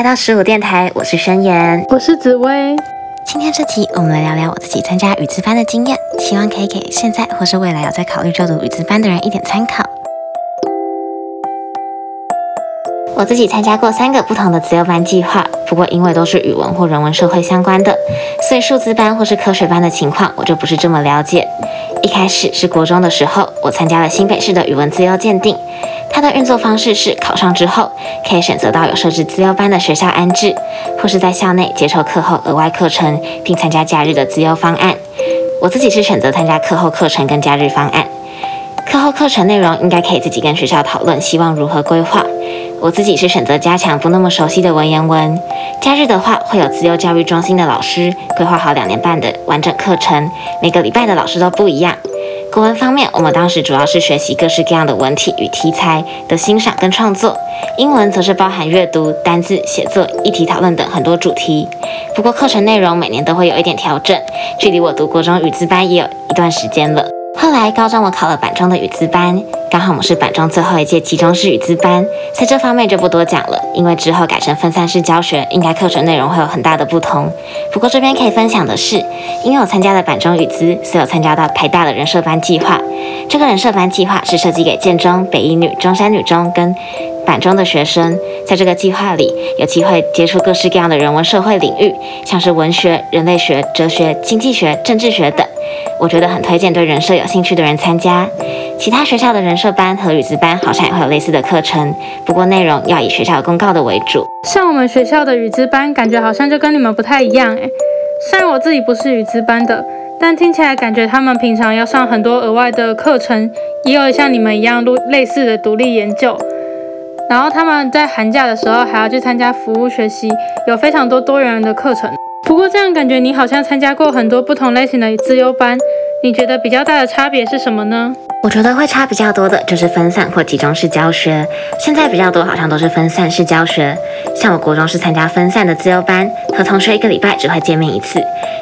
来到十五电台，我是宣言，我是紫薇。今天这集我们来聊聊我自己参加语资班的经验，希望可以给现在或是未来有在考虑就读语资班的人一点参考。我自己参加过三个不同的自由班计划，不过因为都是语文或人文社会相关的，所以数字班或是科学班的情况我就不是这么了解。一开始是国中的时候，我参加了新北市的语文自由鉴定，它的运作方式是考上之后可以选择到有设置自优班的学校安置，或是在校内接受课后额外课程，并参加假日的自优方案。我自己是选择参加课后课程跟假日方案。课后课程内容应该可以自己跟学校讨论，希望如何规划。我自己是选择加强不那么熟悉的文言文。假日的话，会有自由教育中心的老师规划好两年半的完整课程，每个礼拜的老师都不一样。国文方面，我们当时主要是学习各式各样的文体与题材的欣赏跟创作。英文则是包含阅读、单字、写作、议题讨论等很多主题。不过课程内容每年都会有一点调整，距离我读国中语资班也有一段时间了。后来高中我考了板中的语资班，刚好我们是板中最后一届集中式语资班，在这方面就不多讲了，因为之后改成分散式教学，应该课程内容会有很大的不同。不过这边可以分享的是，因为我参加了板中语资，所以有参加到台大的人设班计划。这个人设班计划是设计给建中、北一女、中山女中跟板中的学生，在这个计划里有机会接触各式各样的人文社会领域，像是文学、人类学、哲学、经济学、政治学等。我觉得很推荐对人设有兴趣的人参加。其他学校的人设班和语资班好像也会有类似的课程，不过内容要以学校公告的为主。像我们学校的语资班，感觉好像就跟你们不太一样诶。虽然我自己不是语资班的，但听起来感觉他们平常要上很多额外的课程，也有像你们一样录类似的独立研究。然后他们在寒假的时候还要去参加服务学习，有非常多多元的课程。不过这样感觉你好像参加过很多不同类型的自优班，你觉得比较大的差别是什么呢？我觉得会差比较多的就是分散或集中式教学。现在比较多好像都是分散式教学，像我国中是参加分散的自由班，和同学一个礼拜只会见面一次；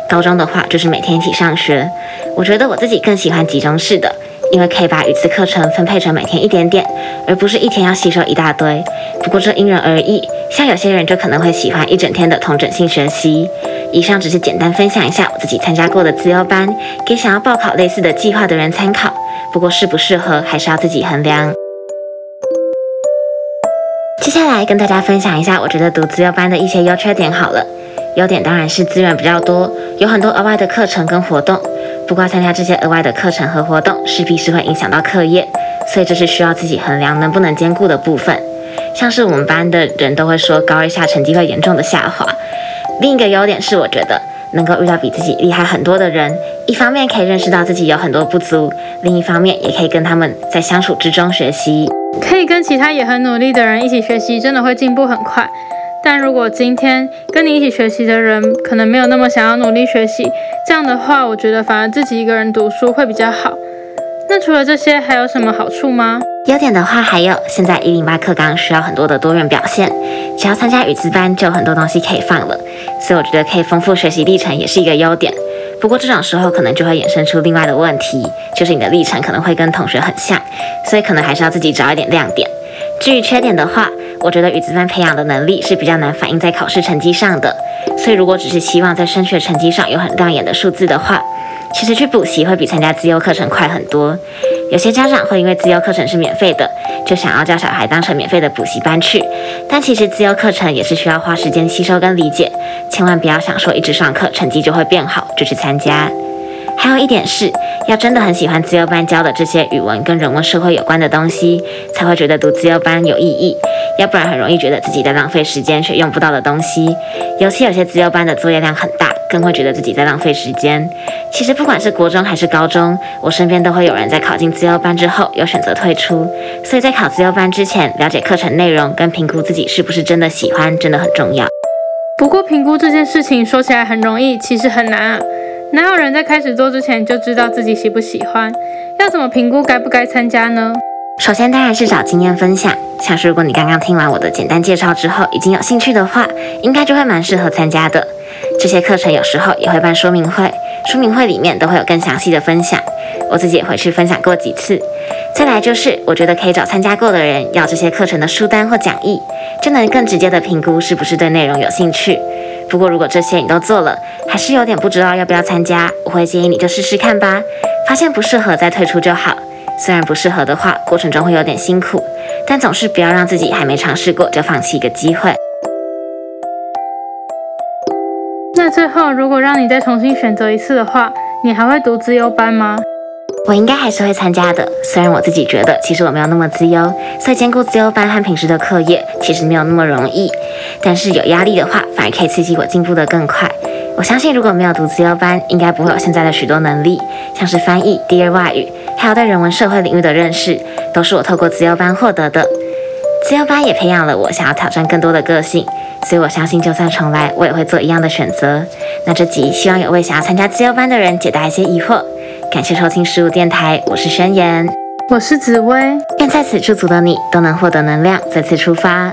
高中的话就是每天一起上学。我觉得我自己更喜欢集中式的。因为可以把语次课程分配成每天一点点，而不是一天要吸收一大堆。不过这因人而异，像有些人就可能会喜欢一整天的同整性学习。以上只是简单分享一下我自己参加过的自由班，给想要报考类似的计划的人参考。不过适不适合还是要自己衡量。接下来跟大家分享一下我觉得读自由班的一些优缺点好了。优点当然是资源比较多，有很多额外的课程跟活动。不过参加这些额外的课程和活动，势必是会影响到课业，所以这是需要自己衡量能不能兼顾的部分。像是我们班的人都会说高二下成绩会严重的下滑。另一个优点是，我觉得能够遇到比自己厉害很多的人，一方面可以认识到自己有很多不足，另一方面也可以跟他们在相处之中学习。可以跟其他也很努力的人一起学习，真的会进步很快。但如果今天跟你一起学习的人可能没有那么想要努力学习，这样的话，我觉得反而自己一个人读书会比较好。那除了这些，还有什么好处吗？优点的话，还有现在一零八课纲需要很多的多元表现，只要参加语词班就有很多东西可以放了，所以我觉得可以丰富学习历程也是一个优点。不过这种时候可能就会衍生出另外的问题，就是你的历程可能会跟同学很像，所以可能还是要自己找一点亮点。至于缺点的话，我觉得语资班培养的能力是比较难反映在考试成绩上的，所以如果只是希望在升学成绩上有很亮眼的数字的话，其实去补习会比参加自由课程快很多。有些家长会因为自由课程是免费的，就想要叫小孩当成免费的补习班去，但其实自由课程也是需要花时间吸收跟理解，千万不要想说一直上课成绩就会变好就去参加。还有一点是要真的很喜欢自由班教的这些语文跟人文社会有关的东西，才会觉得读自由班有意义。要不然很容易觉得自己在浪费时间学用不到的东西。尤其有些自由班的作业量很大，更会觉得自己在浪费时间。其实不管是国中还是高中，我身边都会有人在考进自由班之后有选择退出。所以在考自由班之前，了解课程内容跟评估自己是不是真的喜欢，真的很重要。不过评估这件事情说起来很容易，其实很难啊。哪有人在开始做之前就知道自己喜不喜欢？要怎么评估该不该参加呢？首先当然是找经验分享，像是如果你刚刚听完我的简单介绍之后已经有兴趣的话，应该就会蛮适合参加的。这些课程有时候也会办说明会，说明会里面都会有更详细的分享。我自己也回去分享过几次。再来就是，我觉得可以找参加过的人要这些课程的书单或讲义，就能更直接的评估是不是对内容有兴趣。不过如果这些你都做了，还是有点不知道要不要参加，我会建议你就试试看吧，发现不适合再退出就好。虽然不适合的话，过程中会有点辛苦，但总是不要让自己还没尝试过就放弃一个机会。那最后，如果让你再重新选择一次的话，你还会读自优班吗？我应该还是会参加的。虽然我自己觉得，其实我没有那么自由，所以兼顾自由班和平时的课业其实没有那么容易。但是有压力的话，反而可以刺激我进步得更快。我相信，如果没有读自优班，应该不会有现在的许多能力，像是翻译、第二外语，还有对人文社会领域的认识，都是我透过自优班获得的。自由班也培养了我想要挑战更多的个性，所以我相信就算重来，我也会做一样的选择。那这集希望有为想要参加自由班的人解答一些疑惑。感谢收听十五电台，我是宣言，我是紫薇，愿在此驻足的你都能获得能量，再次出发。